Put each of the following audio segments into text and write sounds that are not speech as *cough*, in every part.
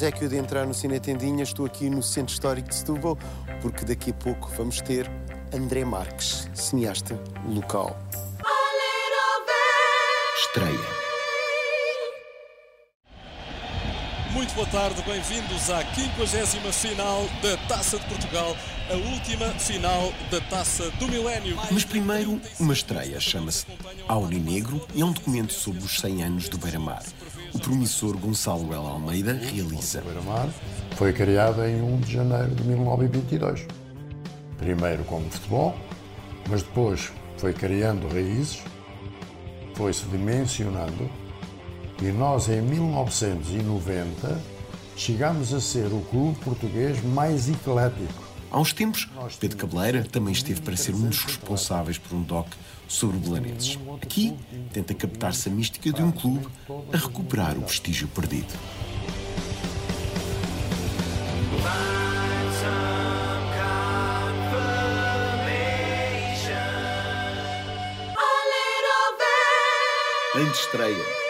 obsequio de entrar no Cine Tendinha, estou aqui no Centro Histórico de Setúbal, porque daqui a pouco vamos ter André Marques, cineasta local. Estreia. Muito boa tarde, bem-vindos à 50 final da Taça de Portugal, a última final da Taça do Milénio. Mas primeiro, uma estreia chama-se Aurinegro e é um documento sobre os 100 anos do Beira-Mar. Promissor Gonçalo L. Almeida realiza. Foi criado em 1 de janeiro de 1922. Primeiro como futebol, mas depois foi criando raízes, foi-se dimensionando e nós, em 1990, chegamos a ser o clube português mais eclético. Há uns tempos, Pedro Cabeleira também esteve para ser um dos responsáveis por um doc sobre belenenses. Aqui, tenta captar-se a mística de um clube a recuperar o prestígio perdido. Antestreia. Gary,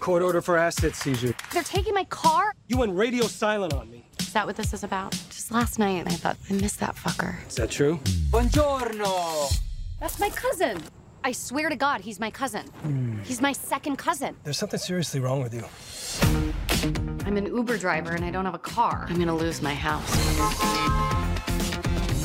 Court order for asset seizure. they're taking my car. You went radio silent on me. Is that what this is about? Just last night, I thought I missed that fucker. Is that true? Buongiorno. That's my cousin. I swear to God, he's my cousin. Hmm. He's my second cousin. There's something seriously wrong with you. I'm an Uber driver and I don't have a car. I'm gonna lose my house.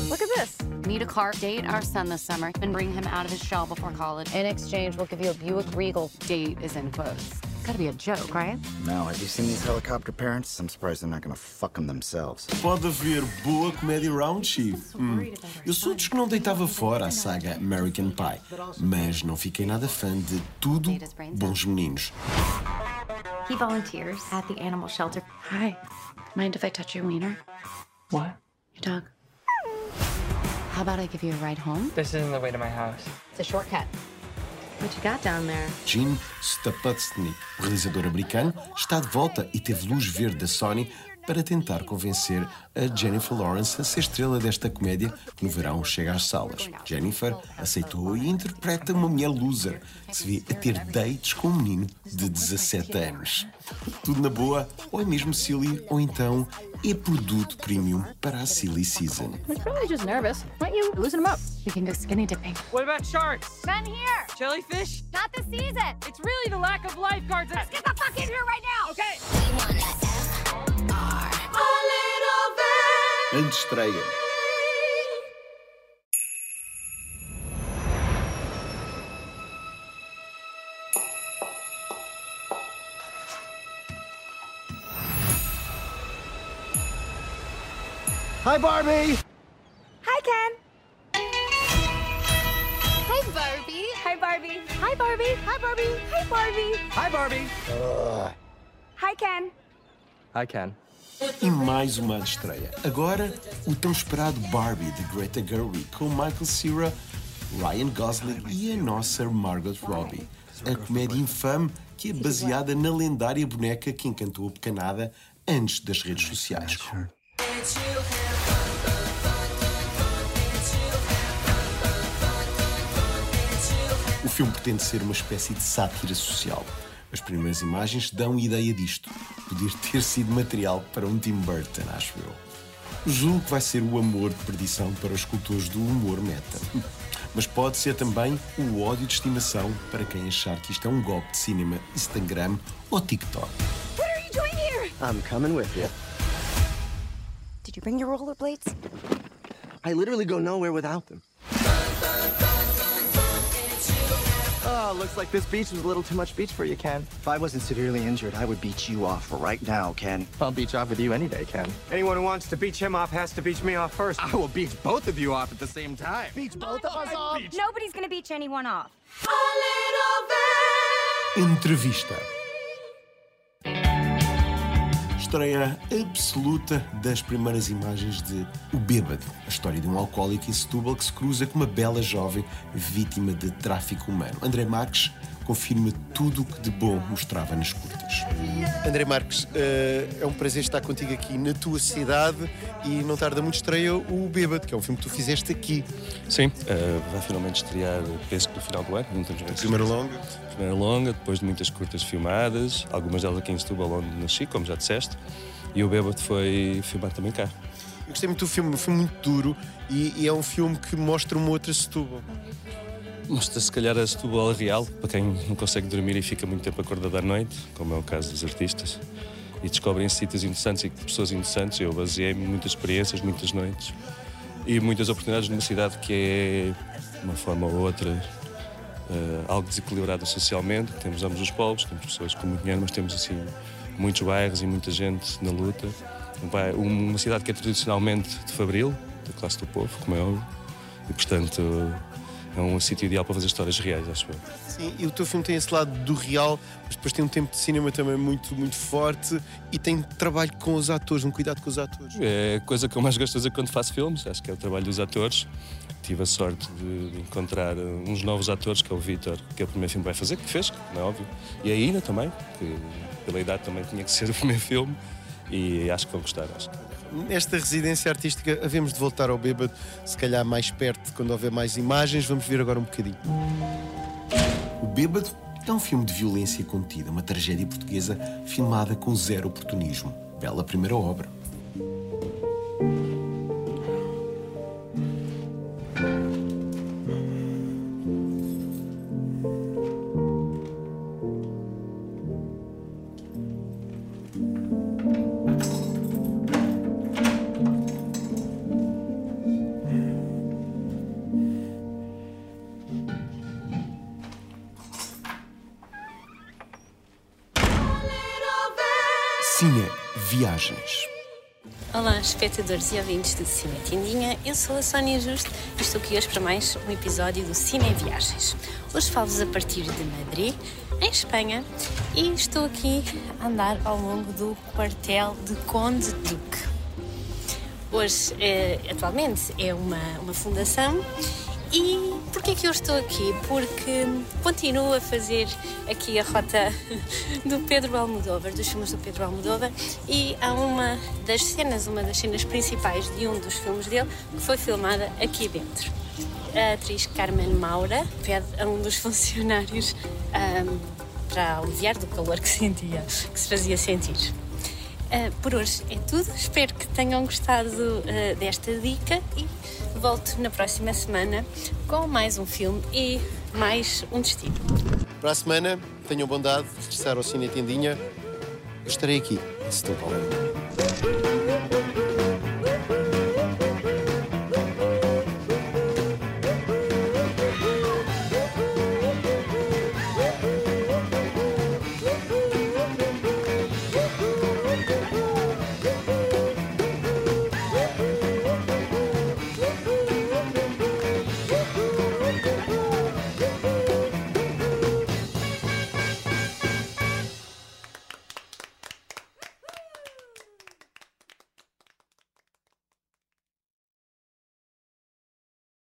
Look at this. Need a car, date our son this summer, and bring him out of his shell before college. In exchange, we'll give you a Buick Regal. Date is in quotes. Gotta be a joke, right? No, have you seen these helicopter parents? I'm surprised they're not gonna fuck them themselves. Pode haver boa comédia raunchy. Hum. Eu sou dos que não deitava fora a saga American Pie, mas não fiquei nada fã de tudo Bons Meninos. He volunteers at the animal shelter. Hi. Mind if I touch your wiener? What? Your dog. How about I give you a ride home? This isn't the way to my house. It's a shortcut. What you got down there? Gene Stapleton, o realizador americano, está de volta e teve luz verde da Sony para tentar convencer a Jennifer Lawrence a ser estrela desta comédia que no verão chega às salas. Jennifer aceitou e interpreta uma mulher loser que se vê a ter dates com um menino de 17 anos. Tudo na boa, ou é mesmo silly, ou então é produto premium para a silly season. He's probably just nervous. Why don't you loosen him up? We can go skinny dipping. What about sharks? Men here! Jellyfish? Not this season! It's really the lack of lifeguards. Let's get the fuck Antestreia. Hi, Barbie! Hi, Ken! Hi, Barbie! Hi, Barbie! Hi, Barbie! Hi, Barbie! Hi, Barbie! Hi, Barbie. Hi, Ken! Hi, Ken. E mais uma estreia. Agora, o tão esperado Barbie de Greta Gerwig com Michael Cera, Ryan Gosling e a nossa Margot Robbie. A comédia infame que é baseada na lendária boneca que encantou a pecanada antes das redes sociais. O filme pretende ser uma espécie de sátira social. As primeiras imagens dão ideia disto. Poder ter sido material para um Tim Burton, acho eu. Julgo que vai ser o amor de perdição para os cultores do humor meta. *laughs* Mas pode ser também o ódio de estimação para quem achar que isto é um golpe de cinema, Instagram ou TikTok. What are you doing here? I'm coming with you. Did you bring your rollerblades? I literally go nowhere without them. Oh, looks like this beach was a little too much beach for you, Ken. If I wasn't severely injured, I would beach you off right now, Ken. I'll beach off with you any day, Ken. Anyone who wants to beach him off has to beach me off first. I will beach both of you off at the same time. Beach both of us off? Nobody's gonna beach anyone off. Entrevista. Estreia absoluta das primeiras imagens de O Bêbado, a história de um alcoólico em Setúbal que se cruza com uma bela jovem vítima de tráfico humano. André Marques confirma tudo o que de bom mostrava nas curtas. André Marques, eh, é um prazer estar contigo aqui na tua cidade e não tarda muito estreia o Bêbado, que é um filme que tu fizeste aqui. Sim, uh, vai finalmente estrear, penso que no final do ano. Não temos Primeira longa. Primeira longa, depois de muitas curtas filmadas, algumas delas aqui em Setúbal, onde nasci, como já disseste, e o Bêbado foi filmado também cá. Eu gostei muito do filme, um filme muito duro e, e é um filme que mostra uma outra Setúbal. Mostra se calhar a Setúbal real, para quem não consegue dormir e fica muito tempo acordado à noite, como é o caso dos artistas, e descobrem sítios interessantes e pessoas interessantes. Eu baseei-me muitas experiências, muitas noites e muitas oportunidades numa cidade que é, de uma forma ou outra, uh, algo desequilibrada socialmente. Temos ambos os povos, temos pessoas com muito dinheiro, mas temos assim muitos bairros e muita gente na luta. Uma cidade que é tradicionalmente de fabril, da classe do povo, como é óbvio, e portanto é um sítio ideal para fazer histórias reais, acho eu. Sim, e o teu filme tem esse lado do real, mas depois tem um tempo de cinema também muito, muito forte e tem trabalho com os atores, um cuidado com os atores. É a coisa que eu mais gosto de fazer quando faço filmes, acho que é o trabalho dos atores. Tive a sorte de encontrar uns novos atores, que é o Vitor, que é o primeiro filme que vai fazer, que fez, não é óbvio, e a Ina também, que pela idade também tinha que ser o *laughs* primeiro filme, e acho que vão gostar. Acho nesta residência artística havemos de voltar ao bêbado, se calhar mais perto, quando houver mais imagens. Vamos ver agora um bocadinho. O Bêbado é um filme de violência contida, uma tragédia portuguesa filmada com zero oportunismo. Bela primeira obra. Viagens. Olá, espectadores e ouvintes do Cine Tindinha. Eu sou a Sónia Justo e estou aqui hoje para mais um episódio do Cine Viagens. Hoje falo-vos a partir de Madrid, em Espanha, e estou aqui a andar ao longo do quartel de Conde Duque. Hoje, eh, atualmente, é uma, uma fundação e porquê que eu estou aqui? Porque continuo a fazer aqui a rota *laughs* do Pedro Almodóvar, dos filmes do Pedro Almodóvar, e há uma das cenas, uma das cenas principais de um dos filmes dele, que foi filmada aqui dentro. A atriz Carmen Maura pede a um dos *laughs* funcionários um, para aliviar do calor que sentia, que se fazia sentir. Uh, por hoje é tudo. Espero que tenham gostado uh, desta dica e volto na próxima semana com mais um filme e mais um destino. Para a semana, tenham bondade de regressar ao Cine Tendinha. Estarei aqui, em Setúbal.